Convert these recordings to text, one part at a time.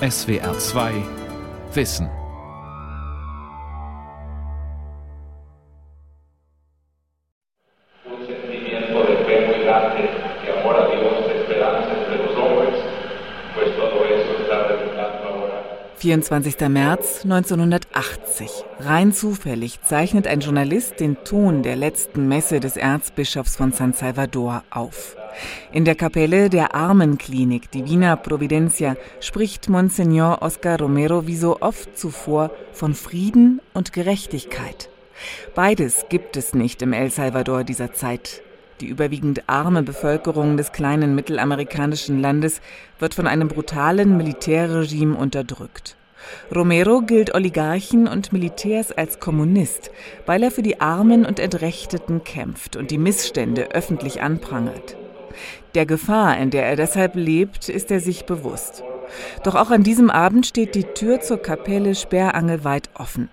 SWR 2 Wissen. un sentimiento de fe muy grande, de amor a Dios, de esperanza entre los hombres, pues todo eso está resultando ahora 24. März 1980. Rein zufällig zeichnet ein Journalist den Ton der letzten Messe des Erzbischofs von San Salvador auf. In der Kapelle der Armenklinik Divina Providencia spricht Monsignor Oscar Romero wie so oft zuvor von Frieden und Gerechtigkeit. Beides gibt es nicht im El Salvador dieser Zeit. Die überwiegend arme Bevölkerung des kleinen mittelamerikanischen Landes wird von einem brutalen Militärregime unterdrückt. Romero gilt Oligarchen und Militärs als Kommunist, weil er für die Armen und Entrechteten kämpft und die Missstände öffentlich anprangert. Der Gefahr, in der er deshalb lebt, ist er sich bewusst. Doch auch an diesem Abend steht die Tür zur Kapelle sperrangelweit offen.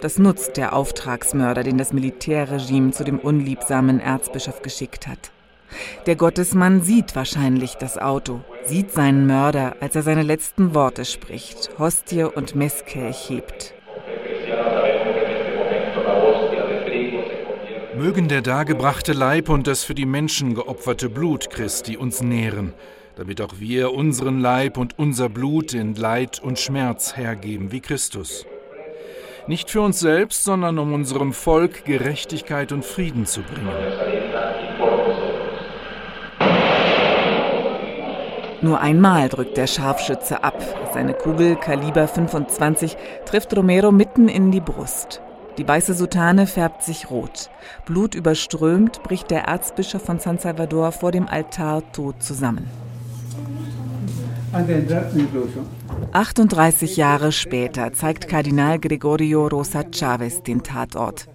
Das nutzt der Auftragsmörder, den das Militärregime zu dem unliebsamen Erzbischof geschickt hat. Der Gottesmann sieht wahrscheinlich das Auto, sieht seinen Mörder, als er seine letzten Worte spricht, Hostie und Messkelch hebt. Mögen der dargebrachte Leib und das für die Menschen geopferte Blut Christi uns nähren, damit auch wir unseren Leib und unser Blut in Leid und Schmerz hergeben wie Christus. Nicht für uns selbst, sondern um unserem Volk Gerechtigkeit und Frieden zu bringen. Nur einmal drückt der Scharfschütze ab. Seine Kugel Kaliber 25 trifft Romero mitten in die Brust. Die weiße Soutane färbt sich rot. Blut überströmt bricht der Erzbischof von San Salvador vor dem Altar tot zusammen. 38 Jahre später zeigt Kardinal Gregorio Rosa Chavez den Tatort.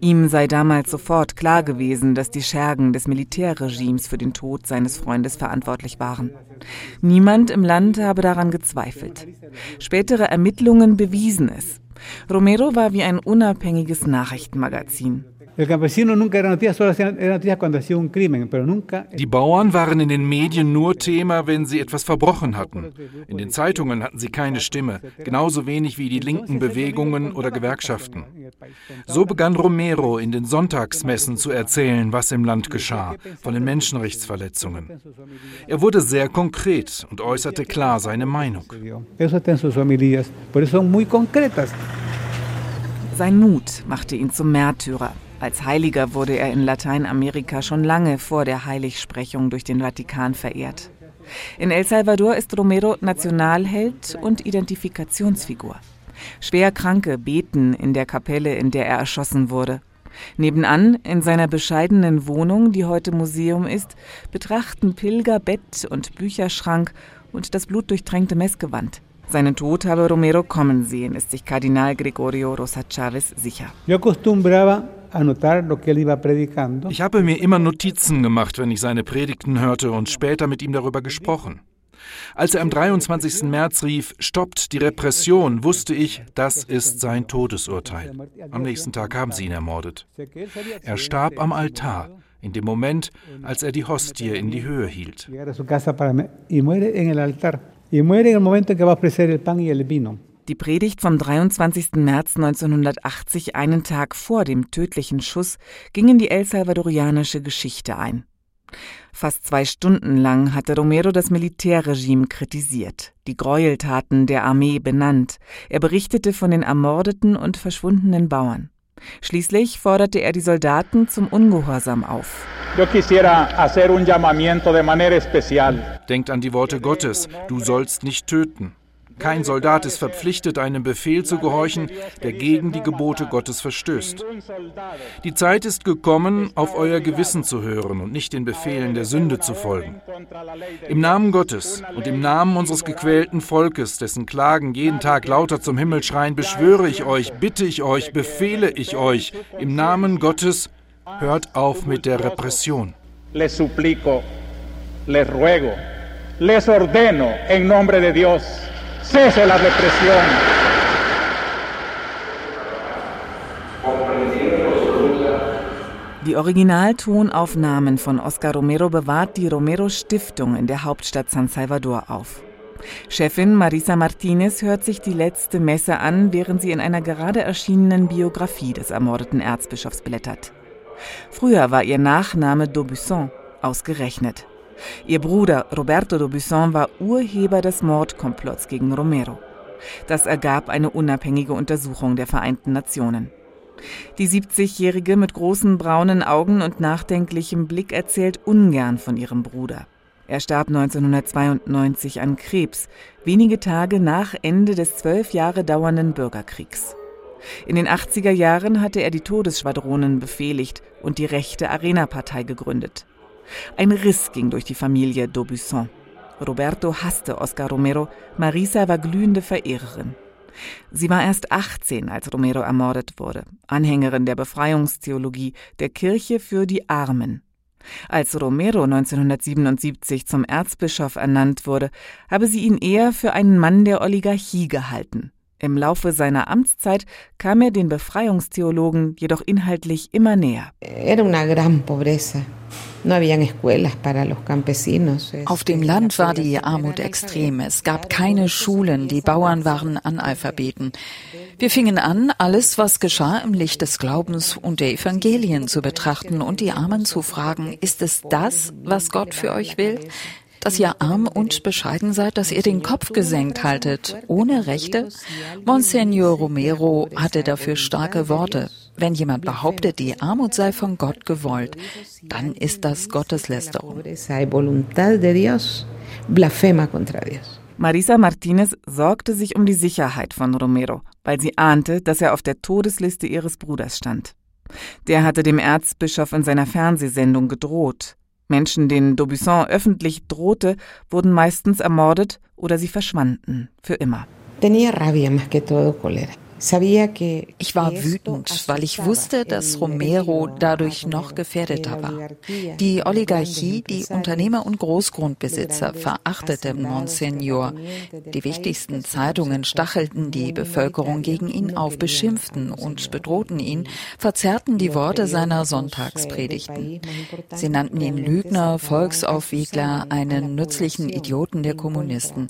Ihm sei damals sofort klar gewesen, dass die Schergen des Militärregimes für den Tod seines Freundes verantwortlich waren. Niemand im Land habe daran gezweifelt. Spätere Ermittlungen bewiesen es. Romero war wie ein unabhängiges Nachrichtenmagazin. Die Bauern waren in den Medien nur Thema, wenn sie etwas verbrochen hatten. In den Zeitungen hatten sie keine Stimme, genauso wenig wie die linken Bewegungen oder Gewerkschaften. So begann Romero in den Sonntagsmessen zu erzählen, was im Land geschah, von den Menschenrechtsverletzungen. Er wurde sehr konkret und äußerte klar seine Meinung. Sein Mut machte ihn zum Märtyrer. Als Heiliger wurde er in Lateinamerika schon lange vor der Heiligsprechung durch den Vatikan verehrt. In El Salvador ist Romero Nationalheld und Identifikationsfigur. Schwerkranke beten in der Kapelle, in der er erschossen wurde. Nebenan, in seiner bescheidenen Wohnung, die heute Museum ist, betrachten Pilger Bett und Bücherschrank und das blutdurchtränkte Messgewand. Seinen Tod habe Romero kommen sehen, ist sich Kardinal Gregorio Rosa Chavez sicher. Yo acostumbraba Ich habe mir immer Notizen gemacht, wenn ich seine Predigten hörte und später mit ihm darüber gesprochen. Als er am 23. März rief, stoppt die Repression, wusste ich, das ist sein Todesurteil. Am nächsten Tag haben sie ihn ermordet. Er starb am Altar, in dem Moment, als er die Hostie in die Höhe hielt. Die Predigt vom 23. März 1980, einen Tag vor dem tödlichen Schuss, ging in die El Salvadorianische Geschichte ein. Fast zwei Stunden lang hatte Romero das Militärregime kritisiert, die Gräueltaten der Armee benannt. Er berichtete von den ermordeten und verschwundenen Bauern. Schließlich forderte er die Soldaten zum Ungehorsam auf. Denkt an die Worte Gottes, du sollst nicht töten. Kein Soldat ist verpflichtet, einem Befehl zu gehorchen, der gegen die Gebote Gottes verstößt. Die Zeit ist gekommen, auf euer Gewissen zu hören und nicht den Befehlen der Sünde zu folgen. Im Namen Gottes und im Namen unseres gequälten Volkes, dessen Klagen jeden Tag lauter zum Himmel schreien, beschwöre ich euch, bitte ich euch, befehle ich euch, im Namen Gottes, hört auf mit der Repression. les suplico, les ruego, les ordeno en nombre de Dios, cese la represión. Die Originaltonaufnahmen von Oscar Romero bewahrt die Romero Stiftung in der Hauptstadt San Salvador auf. Chefin Marisa Martinez hört sich die letzte Messe an, während sie in einer gerade erschienenen Biografie des ermordeten Erzbischofs blättert. Früher war ihr Nachname D'Aubusson, ausgerechnet. Ihr Bruder Roberto d'Aubusson war Urheber des Mordkomplotts gegen Romero. Das ergab eine unabhängige Untersuchung der Vereinten Nationen. Die 70-Jährige mit großen braunen Augen und nachdenklichem Blick erzählt ungern von ihrem Bruder. Er starb 1992 an Krebs, wenige Tage nach Ende des zwölf Jahre dauernden Bürgerkriegs. In den 80er Jahren hatte er die Todesschwadronen befehligt und die rechte Arena-Partei gegründet. Ein Riss ging durch die Familie d'Aubusson. Roberto hasste Oscar Romero, Marisa war glühende Verehrerin. Sie war erst 18, als Romero ermordet wurde, Anhängerin der Befreiungstheologie, der Kirche für die Armen. Als Romero 1977 zum Erzbischof ernannt wurde, habe sie ihn eher für einen Mann der Oligarchie gehalten. Im Laufe seiner Amtszeit kam er den Befreiungstheologen jedoch inhaltlich immer näher. Era una gran pobreza. Auf dem Land war die Armut extrem. Es gab keine Schulen. Die Bauern waren Analphabeten. Wir fingen an, alles, was geschah, im Licht des Glaubens und der Evangelien zu betrachten und die Armen zu fragen, ist es das, was Gott für euch will? dass ihr arm und bescheiden seid, dass ihr den Kopf gesenkt haltet, ohne Rechte? Monsignor Romero hatte dafür starke Worte. Wenn jemand behauptet, die Armut sei von Gott gewollt, dann ist das Gotteslästerung. Marisa Martinez sorgte sich um die Sicherheit von Romero, weil sie ahnte, dass er auf der Todesliste ihres Bruders stand. Der hatte dem Erzbischof in seiner Fernsehsendung gedroht. Menschen, denen D'Aubusson öffentlich drohte, wurden meistens ermordet oder sie verschwanden für immer. Tenía rabia más que todo cólera. Ich war wütend, weil ich wusste, dass Romero dadurch noch gefährdeter war. Die Oligarchie, die Unternehmer und Großgrundbesitzer verachtete Monsignor. Die wichtigsten Zeitungen stachelten die Bevölkerung gegen ihn auf, beschimpften und bedrohten ihn, verzerrten die Worte seiner Sonntagspredigten. Sie nannten ihn Lügner, Volksaufwiegler, einen nützlichen Idioten der Kommunisten.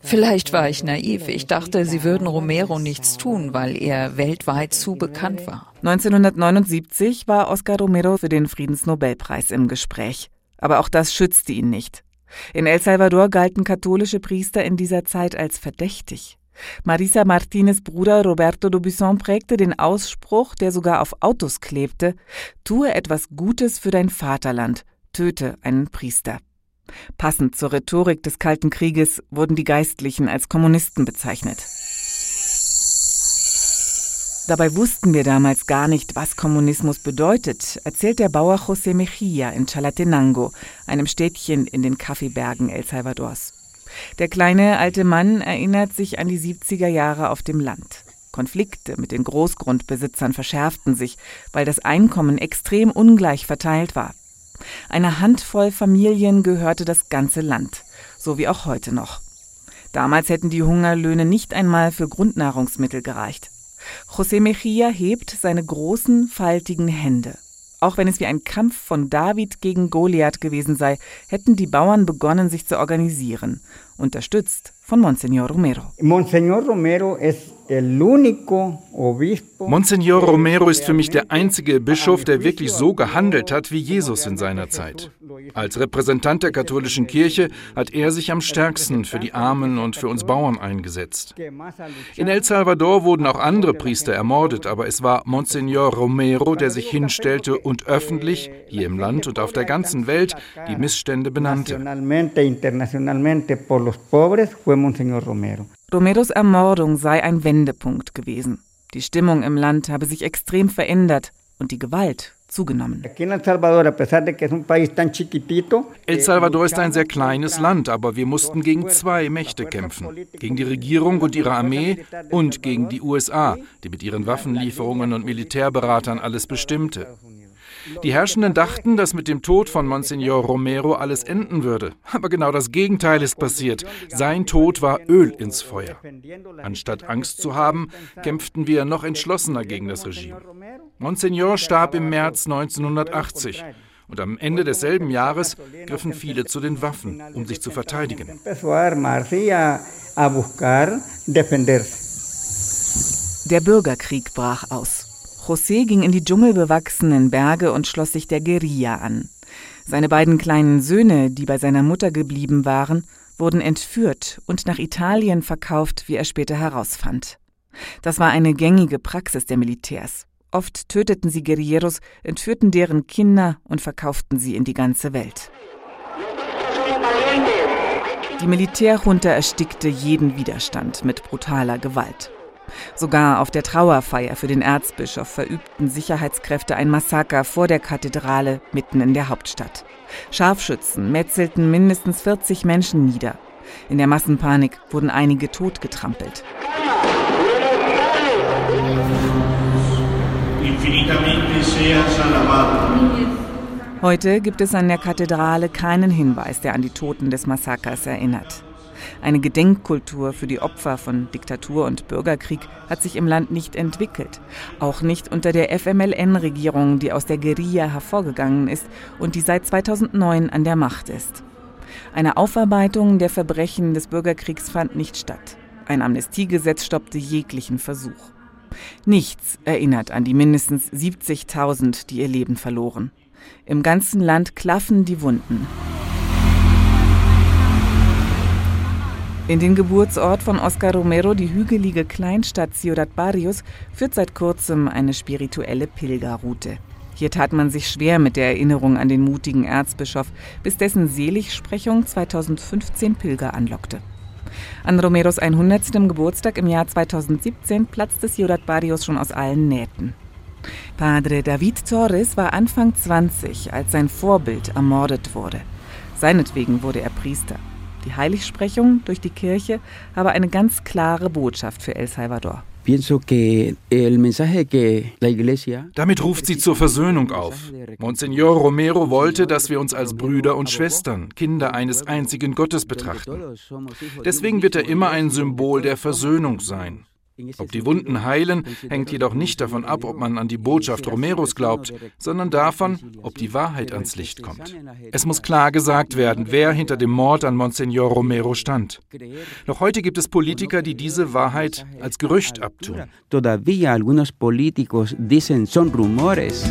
Vielleicht war ich naiv. Ich dachte, sie würden Romero nichts tun tun, weil er weltweit zu bekannt war. 1979 war Oscar Romero für den Friedensnobelpreis im Gespräch. Aber auch das schützte ihn nicht. In El Salvador galten katholische Priester in dieser Zeit als verdächtig. Marisa Martinez Bruder Roberto D'Aubusson prägte den Ausspruch, der sogar auf Autos klebte, tue etwas Gutes für dein Vaterland, töte einen Priester. Passend zur Rhetorik des Kalten Krieges wurden die Geistlichen als Kommunisten bezeichnet. Dabei wussten wir damals gar nicht, was Kommunismus bedeutet, erzählt der Bauer José Mejía in Chalatenango, einem Städtchen in den Kaffeebergen El Salvadors. Der kleine alte Mann erinnert sich an die 70er Jahre auf dem Land. Konflikte mit den Großgrundbesitzern verschärften sich, weil das Einkommen extrem ungleich verteilt war. Einer Handvoll Familien gehörte das ganze Land, so wie auch heute noch. Damals hätten die Hungerlöhne nicht einmal für Grundnahrungsmittel gereicht. José Mejía hebt seine großen, faltigen Hände. Auch wenn es wie ein Kampf von David gegen Goliath gewesen sei, hätten die Bauern begonnen, sich zu organisieren, unterstützt von Monsignor Romero. Monsignor Romero ist Monsignor Romero ist für mich der einzige Bischof, der wirklich so gehandelt hat wie Jesus in seiner Zeit. Als Repräsentant der katholischen Kirche hat er sich am stärksten für die Armen und für uns Bauern eingesetzt. In El Salvador wurden auch andere Priester ermordet, aber es war Monsignor Romero, der sich hinstellte und öffentlich, hier im Land und auf der ganzen Welt, die Missstände benannte. Romeros Ermordung sei ein Wendepunkt gewesen. Die Stimmung im Land habe sich extrem verändert und die Gewalt zugenommen. El Salvador ist ein sehr kleines Land, aber wir mussten gegen zwei Mächte kämpfen. Gegen die Regierung und ihre Armee und gegen die USA, die mit ihren Waffenlieferungen und Militärberatern alles bestimmte. Die Herrschenden dachten, dass mit dem Tod von Monsignor Romero alles enden würde. Aber genau das Gegenteil ist passiert. Sein Tod war Öl ins Feuer. Anstatt Angst zu haben, kämpften wir noch entschlossener gegen das Regime. Monsignor starb im März 1980 Und am Ende desselben Jahres griffen viele zu den Waffen, um sich zu verteidigen. Der Bürgerkrieg brach aus. José ging in die dschungelbewachsenen Berge und schloss sich der Guerilla an. Seine beiden kleinen Söhne, die bei seiner Mutter geblieben waren, wurden entführt und nach Italien verkauft, wie er später herausfand. Das war eine gängige Praxis der Militärs. Oft töteten sie Guerilleros, entführten deren Kinder und verkauften sie in die ganze Welt. Die Militärjunta erstickte jeden Widerstand mit brutaler Gewalt. Sogar auf der Trauerfeier für den Erzbischof verübten Sicherheitskräfte ein Massaker vor der Kathedrale mitten in der Hauptstadt. Scharfschützen metzelten mindestens 40 Menschen nieder. In der Massenpanik wurden einige totgetrampelt. Heute gibt es an der Kathedrale keinen Hinweis, der an die Toten des Massakers erinnert. Eine Gedenkkultur für die Opfer von Diktatur und Bürgerkrieg hat sich im Land nicht entwickelt. Auch nicht unter der FMLN-Regierung, die aus der Guerilla hervorgegangen ist und die seit 2009 an der Macht ist. Eine Aufarbeitung der Verbrechen des Bürgerkriegs fand nicht statt. Ein Amnestiegesetz stoppte jeglichen Versuch. Nichts erinnert an die mindestens 70.000, die ihr Leben verloren. Im ganzen Land klaffen die Wunden. In den Geburtsort von Oscar Romero, die hügelige Kleinstadt Ciudad Barrios, führt seit kurzem eine spirituelle Pilgerroute. Hier tat man sich schwer mit der Erinnerung an den mutigen Erzbischof, bis dessen Seligsprechung 2015 Pilger anlockte. An Romeros 100. Geburtstag im Jahr 2017 platzte Ciudad Barrios schon aus allen Nähten. Padre David Torres war Anfang 20, als sein Vorbild ermordet wurde. Seinetwegen wurde er Priester. Die Heiligsprechung durch die Kirche habe eine ganz klare Botschaft für El Salvador. Damit ruft sie zur Versöhnung auf. Monsignor Romero wollte, dass wir uns als Brüder und Schwestern, Kinder eines einzigen Gottes betrachten. Deswegen wird er immer ein Symbol der Versöhnung sein. Ob die Wunden heilen, hängt jedoch nicht davon ab, ob man an die Botschaft Romeros glaubt, sondern davon, ob die Wahrheit ans Licht kommt. Es muss klar gesagt werden, wer hinter dem Mord an Monsignor Romero stand. Noch heute gibt es Politiker, die diese Wahrheit als Gerücht abtun. Todavía algunos políticos dicen son rumores.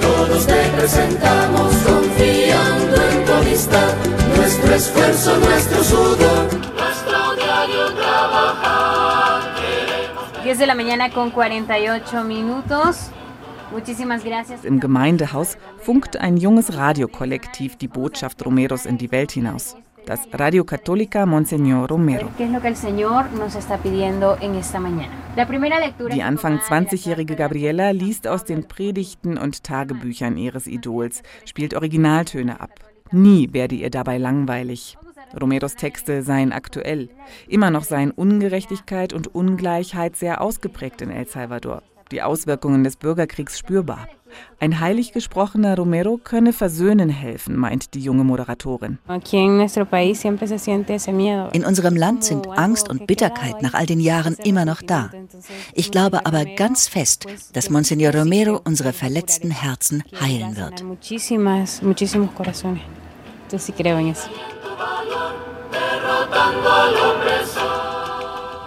Todos te presentamos confiando en tu amistad, nuestro esfuerzo, nuestro sudor. 10 de la mañana con 48 minutos. Im Gemeindehaus funkt ein junges Radiokollektiv die Botschaft Romeros in die Welt hinaus. Das Radio Católica Monseñor Romero. Die Anfang 20-jährige Gabriela liest aus den Predigten und Tagebüchern ihres Idols, spielt Originaltöne ab. Nie werde ihr dabei langweilig. Romeros Texte seien aktuell. Immer noch seien Ungerechtigkeit und Ungleichheit sehr ausgeprägt in El Salvador. Die Auswirkungen des Bürgerkriegs spürbar. Ein heilig gesprochener Romero könne versöhnen helfen, meint die junge Moderatorin. In unserem Land sind Angst und Bitterkeit nach all den Jahren immer noch da. Ich glaube aber ganz fest, dass Monsignor Romero unsere verletzten Herzen heilen wird.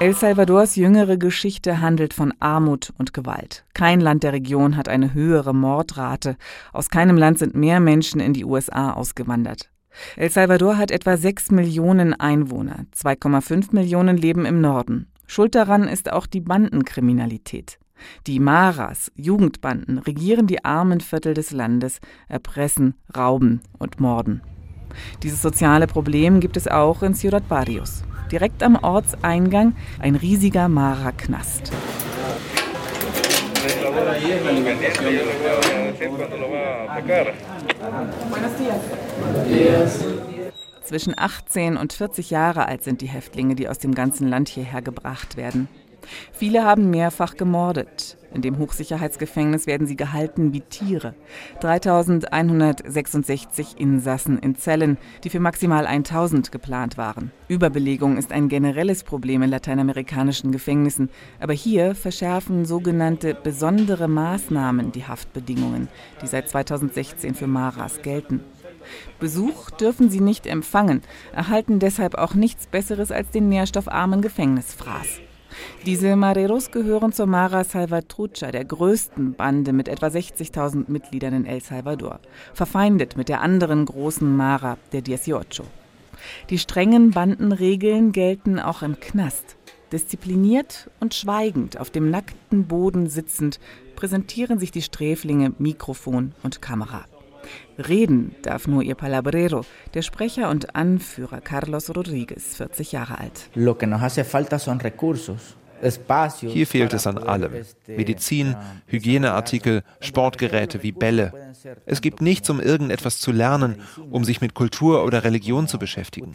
El Salvadors jüngere Geschichte handelt von Armut und Gewalt. Kein Land der Region hat eine höhere Mordrate. Aus keinem Land sind mehr Menschen in die USA ausgewandert. El Salvador hat etwa 6 Millionen Einwohner. 2,5 Millionen leben im Norden. Schuld daran ist auch die Bandenkriminalität. Die Maras, Jugendbanden, regieren die armen Viertel des Landes, erpressen, rauben und morden. Dieses soziale Problem gibt es auch in Ciudad Barrios. Direkt am Ortseingang ein riesiger Mara-Knast. Zwischen 18 und 40 Jahre alt sind die Häftlinge, die aus dem ganzen Land hierher gebracht werden. Viele haben mehrfach gemordet. In dem Hochsicherheitsgefängnis werden sie gehalten wie Tiere. 3166 Insassen in Zellen, die für maximal 1000 geplant waren. Überbelegung ist ein generelles Problem in lateinamerikanischen Gefängnissen, aber hier verschärfen sogenannte besondere Maßnahmen die Haftbedingungen, die seit 2016 für Maras gelten. Besuch dürfen sie nicht empfangen, erhalten deshalb auch nichts Besseres als den nährstoffarmen Gefängnisfraß. Diese Mareros gehören zur Mara Salvatrucha, der größten Bande mit etwa 60.000 Mitgliedern in El Salvador, verfeindet mit der anderen großen Mara, der Dieciocho. Die strengen Bandenregeln gelten auch im Knast. Diszipliniert und schweigend auf dem nackten Boden sitzend präsentieren sich die Sträflinge Mikrofon und Kamera. Reden darf nur ihr Palabrero, der Sprecher und Anführer Carlos Rodriguez, 40 Jahre alt. Hier fehlt es an allem. Medizin, Hygieneartikel, Sportgeräte wie Bälle. Es gibt nichts, um irgendetwas zu lernen, um sich mit Kultur oder Religion zu beschäftigen.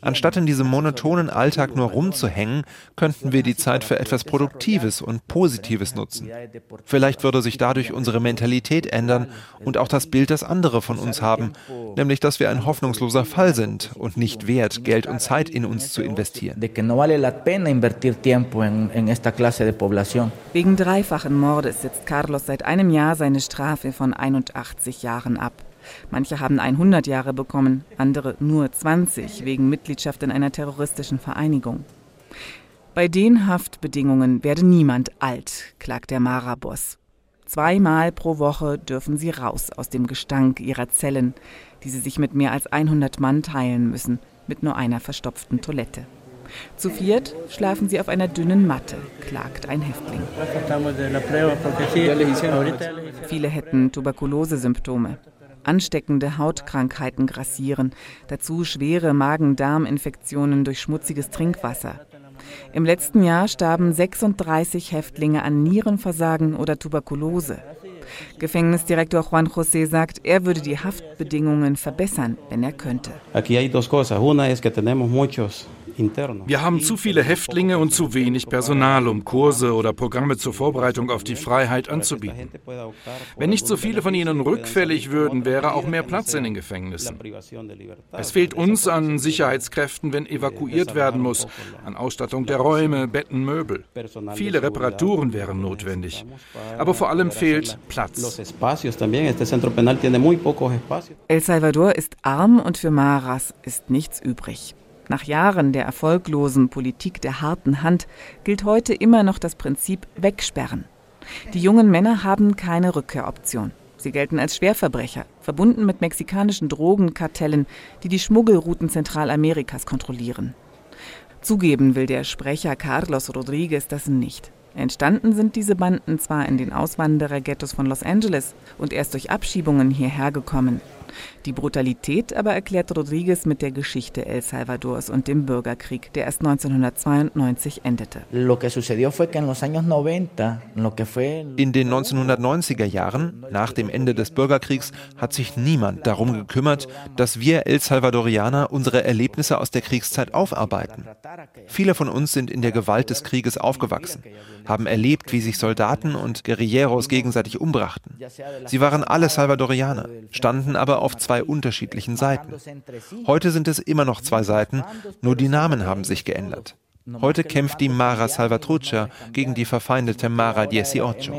Anstatt in diesem monotonen Alltag nur rumzuhängen, könnten wir die Zeit für etwas Produktives und Positives nutzen. Vielleicht würde sich dadurch unsere Mentalität ändern und auch das Bild, das andere von uns haben, nämlich dass wir ein hoffnungsloser Fall sind und nicht wert, Geld und Zeit in uns zu investieren en, en esta clase de población. Wegen dreifachen Mordes sitzt Carlos seit einem Jahr seine Strafe von 81 Jahren ab. Manche haben 100 Jahre bekommen, andere nur 20 wegen Mitgliedschaft in einer terroristischen Vereinigung. Bei den Haftbedingungen werde niemand alt, klagt der Mara-Boss. Zweimal pro Woche dürfen sie raus aus dem Gestank ihrer Zellen, die sie sich mit mehr als 100 Mann teilen müssen, mit nur einer verstopften Toilette. Zu viert schlafen sie auf einer dünnen Matte, klagt ein Häftling. Viele hätten Tuberkulosesymptome. Ansteckende Hautkrankheiten grassieren, dazu schwere Magen-Darm-Infektionen durch schmutziges Trinkwasser. Im letzten Jahr starben 36 Häftlinge an Nierenversagen oder Tuberkulose. Gefängnisdirektor Juan José sagt, er würde die Haftbedingungen verbessern, wenn er könnte. Aquí hay dos cosas. Una es que tenemos muchos wir haben zu viele Häftlinge und zu wenig Personal, um Kurse oder Programme zur Vorbereitung auf die Freiheit anzubieten. Wenn nicht so viele von ihnen rückfällig würden, wäre auch mehr Platz in den Gefängnissen. Es fehlt uns an Sicherheitskräften, wenn evakuiert werden muss, an Ausstattung der Räume, Betten, Möbel. Viele Reparaturen wären notwendig. Aber vor allem fehlt Platz. El Salvador ist arm und für Maras ist nichts übrig. Nach Jahren der erfolglosen Politik der harten Hand gilt heute immer noch das Prinzip Wegsperren. Die jungen Männer haben keine Rückkehroption. Sie gelten als Schwerverbrecher, verbunden mit mexikanischen Drogenkartellen, die die Schmuggelrouten Zentralamerikas kontrollieren. Zugeben will der Sprecher Carlos Rodriguez das nicht. Entstanden sind diese Banden zwar in den Auswandererghettos von Los Angeles und erst durch Abschiebungen hierher gekommen. Die Brutalität aber erklärt Rodriguez mit der Geschichte El Salvadors und dem Bürgerkrieg, der erst 1992 endete. In den 1990er Jahren, nach dem Ende des Bürgerkriegs, hat sich niemand darum gekümmert, dass wir El Salvadorianer unsere Erlebnisse aus der Kriegszeit aufarbeiten. Viele von uns sind in der Gewalt des Krieges aufgewachsen, haben erlebt, wie sich Soldaten und Guerilleros gegenseitig umbrachten. Sie waren alle Salvadorianer, standen aber auf zwei unterschiedlichen Seiten. Heute sind es immer noch zwei Seiten, nur die Namen haben sich geändert. Heute kämpft die Mara Salvatrucha gegen die verfeindete Mara Dieciocho.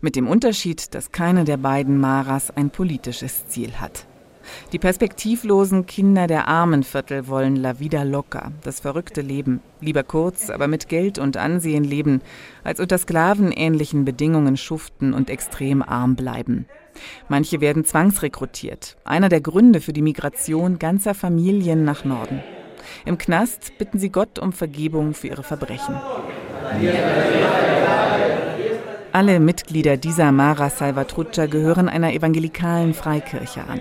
Mit dem Unterschied, dass keine der beiden Maras ein politisches Ziel hat. Die perspektivlosen Kinder der Armenviertel wollen La Vida Loca, das verrückte Leben, lieber kurz, aber mit Geld und Ansehen leben, als unter sklavenähnlichen Bedingungen schuften und extrem arm bleiben. Manche werden zwangsrekrutiert, einer der Gründe für die Migration ganzer Familien nach Norden. Im Knast bitten sie Gott um Vergebung für ihre Verbrechen. Alle Mitglieder dieser Mara Salvatrucha gehören einer evangelikalen Freikirche an.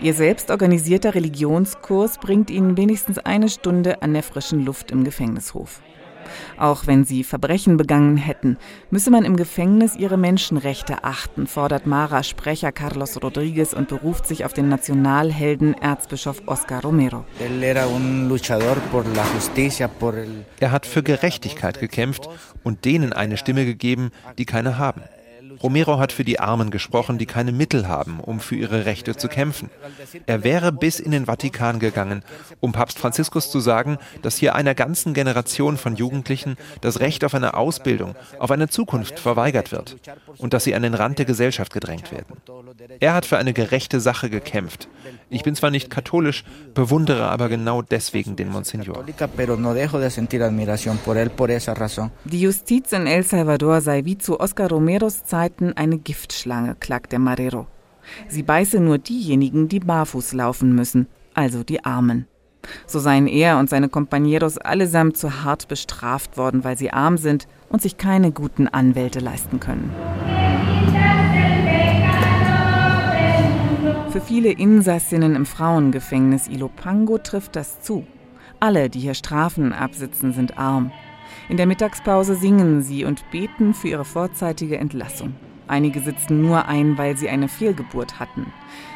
Ihr selbst organisierter Religionskurs bringt ihnen wenigstens eine Stunde an der frischen Luft im Gefängnishof. Auch wenn sie Verbrechen begangen hätten, müsse man im Gefängnis ihre Menschenrechte achten, fordert Mara Sprecher Carlos Rodriguez und beruft sich auf den Nationalhelden Erzbischof Oscar Romero. Er hat für Gerechtigkeit gekämpft und denen eine Stimme gegeben, die keine haben. Romero hat für die Armen gesprochen, die keine Mittel haben, um für ihre Rechte zu kämpfen. Er wäre bis in den Vatikan gegangen, um Papst Franziskus zu sagen, dass hier einer ganzen Generation von Jugendlichen das Recht auf eine Ausbildung, auf eine Zukunft verweigert wird und dass sie an den Rand der Gesellschaft gedrängt werden. Er hat für eine gerechte Sache gekämpft. Ich bin zwar nicht katholisch, bewundere aber genau deswegen den Monsignor. Die Justiz in El Salvador sei wie zu Oscar Romeros Zeiten Zeiten eine Giftschlange, klagt der Marero. Sie beiße nur diejenigen, die barfuß laufen müssen, also die Armen. So seien er und seine Compañeros allesamt zu hart bestraft worden, weil sie arm sind und sich keine guten Anwälte leisten können. Für viele Insassinnen im Frauengefängnis Ilopango trifft das zu. Alle, die hier Strafen absitzen, sind arm. In der Mittagspause singen sie und beten für ihre vorzeitige Entlassung. Einige sitzen nur ein, weil sie eine Fehlgeburt hatten.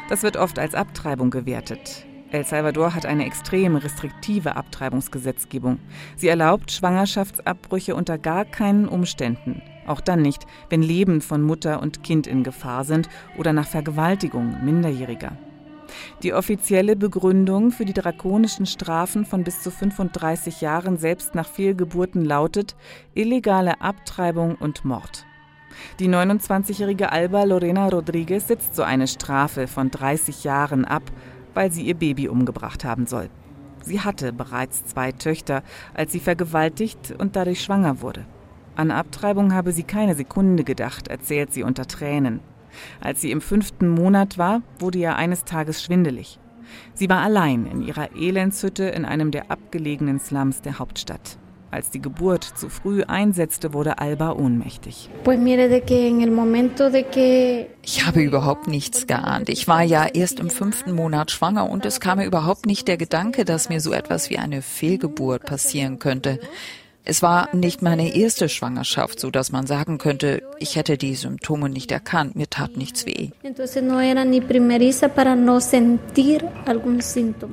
Das wird oft als Abtreibung gewertet. El Salvador hat eine extrem restriktive Abtreibungsgesetzgebung. Sie erlaubt Schwangerschaftsabbrüche unter gar keinen Umständen. Auch dann nicht, wenn Leben von Mutter und Kind in Gefahr sind oder nach Vergewaltigung Minderjähriger. Die offizielle Begründung für die drakonischen Strafen von bis zu 35 Jahren selbst nach Fehlgeburten lautet illegale Abtreibung und Mord. Die 29-jährige Alba Lorena Rodriguez sitzt so eine Strafe von 30 Jahren ab, weil sie ihr Baby umgebracht haben soll. Sie hatte bereits zwei Töchter, als sie vergewaltigt und dadurch schwanger wurde. An Abtreibung habe sie keine Sekunde gedacht, erzählt sie unter Tränen. Als sie im fünften Monat war, wurde ihr eines Tages schwindelig. Sie war allein in ihrer Elendshütte in einem der abgelegenen Slums der Hauptstadt. Als die Geburt zu früh einsetzte, wurde Alba ohnmächtig. Ich habe überhaupt nichts geahnt. Ich war ja erst im fünften Monat schwanger und es kam mir überhaupt nicht der Gedanke, dass mir so etwas wie eine Fehlgeburt passieren könnte. Es war nicht meine erste Schwangerschaft, so dass man sagen könnte, ich hätte die Symptome nicht erkannt, mir tat nichts weh.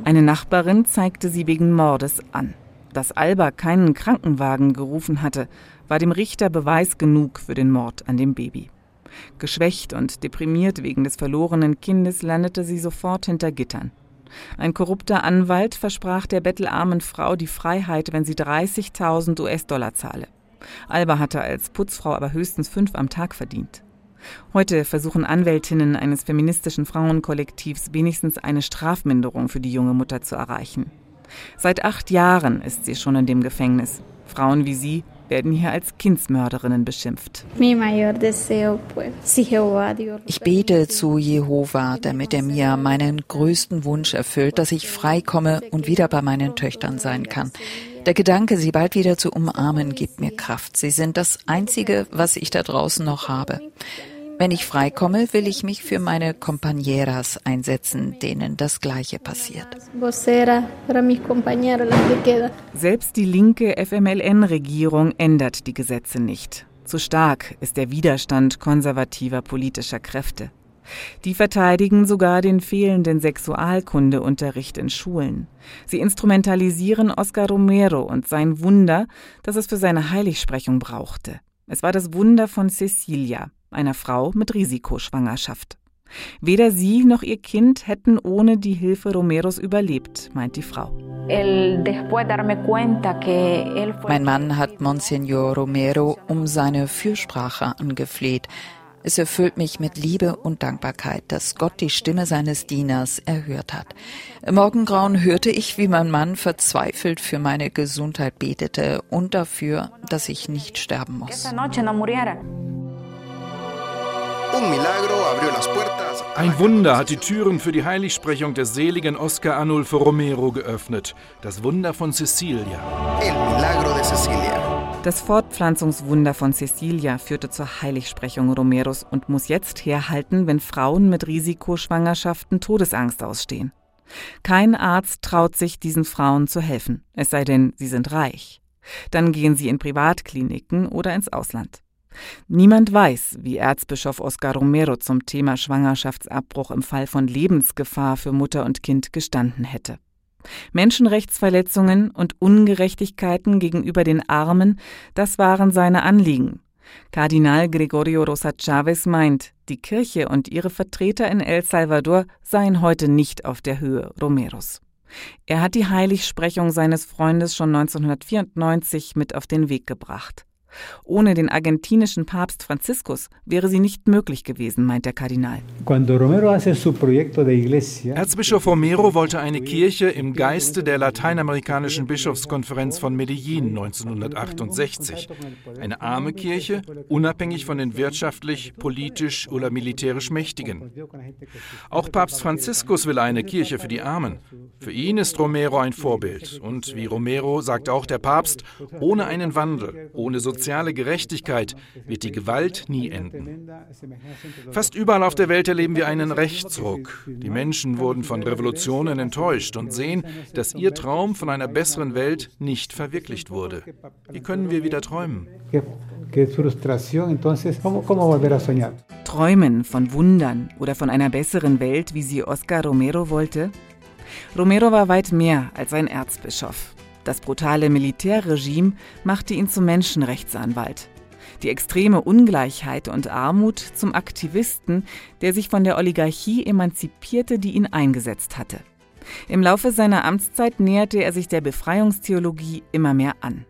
Eine Nachbarin zeigte sie wegen Mordes an. Dass Alba keinen Krankenwagen gerufen hatte, war dem Richter Beweis genug für den Mord an dem Baby. Geschwächt und deprimiert wegen des verlorenen Kindes landete sie sofort hinter Gittern. Ein korrupter Anwalt versprach der bettelarmen Frau die Freiheit, wenn sie 30.000 US-Dollar zahle. Alba hatte als Putzfrau aber höchstens fünf am Tag verdient. Heute versuchen Anwältinnen eines feministischen Frauenkollektivs wenigstens eine Strafminderung für die junge Mutter zu erreichen. Seit acht Jahren ist sie schon in dem Gefängnis. Frauen wie sie werden hier als Kindsmörderinnen beschimpft. Ich bete zu Jehova, damit er mir meinen größten Wunsch erfüllt, dass ich freikomme und wieder bei meinen Töchtern sein kann. Der Gedanke, sie bald wieder zu umarmen, gibt mir Kraft. Sie sind das Einzige, was ich da draußen noch habe. Wenn ich freikomme, will ich mich für meine Compañeras einsetzen, denen das Gleiche passiert. Selbst die linke FMLN-Regierung ändert die Gesetze nicht. Zu stark ist der Widerstand konservativer politischer Kräfte. Die verteidigen sogar den fehlenden Sexualkundeunterricht in Schulen. Sie instrumentalisieren Oscar Romero und sein Wunder, das es für seine Heiligsprechung brauchte. Es war das Wunder von Cecilia, einer Frau mit Risikoschwangerschaft. Weder sie noch ihr Kind hätten ohne die Hilfe Romeros überlebt, meint die Frau. Mein Mann hat Monsignor Romero um seine Fürsprache angefleht. Es erfüllt mich mit Liebe und Dankbarkeit, dass Gott die Stimme seines Dieners erhört hat. Im Morgengrauen hörte ich, wie mein Mann verzweifelt für meine Gesundheit betete und dafür, dass ich nicht sterben muss. Ein Wunder hat die Türen für die Heiligsprechung des seligen Oscar Arnulfo Romero geöffnet. Das Wunder von Cecilia. Das Fortpflanzungswunder von Cecilia führte zur Heiligsprechung Romeros und muss jetzt herhalten, wenn Frauen mit Risikoschwangerschaften Todesangst ausstehen. Kein Arzt traut sich, diesen Frauen zu helfen, es sei denn, sie sind reich. Dann gehen sie in Privatkliniken oder ins Ausland. Niemand weiß, wie Erzbischof Oscar Romero zum Thema Schwangerschaftsabbruch im Fall von Lebensgefahr für Mutter und Kind gestanden hätte. Menschenrechtsverletzungen und Ungerechtigkeiten gegenüber den Armen, das waren seine Anliegen. Kardinal Gregorio Rosa Chavez meint, die Kirche und ihre Vertreter in El Salvador seien heute nicht auf der Höhe Romeros. Er hat die Heiligsprechung seines Freundes schon 1994 mit auf den Weg gebracht. Ohne den argentinischen Papst Franziskus wäre sie nicht möglich gewesen, meint der Kardinal. Erzbischof Romero wollte eine Kirche im Geiste der lateinamerikanischen Bischofskonferenz von Medellin 1968. Eine arme Kirche, unabhängig von den wirtschaftlich, politisch oder militärisch Mächtigen. Auch Papst Franziskus will eine Kirche für die Armen. Für ihn ist Romero ein Vorbild. Und wie Romero sagt auch der Papst, ohne einen Wandel, ohne soziale soziale Gerechtigkeit wird die Gewalt nie enden. Fast überall auf der Welt erleben wir einen Rechtsruck. Die Menschen wurden von Revolutionen enttäuscht und sehen, dass ihr Traum von einer besseren Welt nicht verwirklicht wurde. Wie können wir wieder träumen? Träumen von Wundern oder von einer besseren Welt, wie sie Oscar Romero wollte? Romero war weit mehr als ein Erzbischof. Das brutale Militärregime machte ihn zum Menschenrechtsanwalt. Die extreme Ungleichheit und Armut zum Aktivisten, der sich von der Oligarchie emanzipierte, die ihn eingesetzt hatte. Im Laufe seiner Amtszeit näherte er sich der Befreiungstheologie immer mehr an.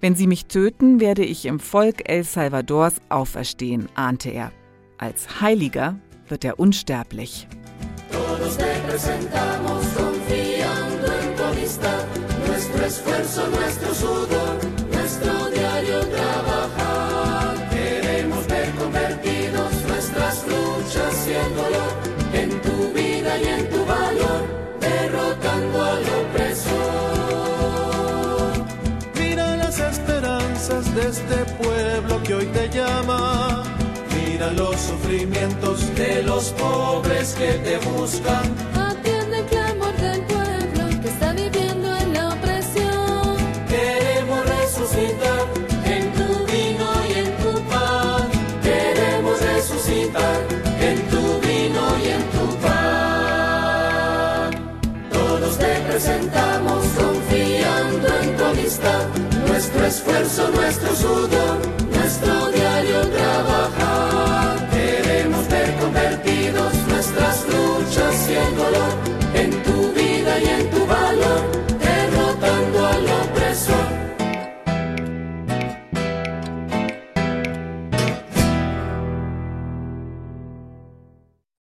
Wenn sie mich töten, werde ich im Volk El Salvadors auferstehen, ahnte er. Als Heiliger wird er unsterblich. Todos esfuerzo, nuestro sudor, nuestro diario trabajar. Queremos ver convertidos nuestras luchas y el dolor en tu vida y en tu valor, derrotando al opresor. Mira las esperanzas de este pueblo que hoy te llama. Mira los sufrimientos de los pobres que te buscan esfuerzo, nuestro sudor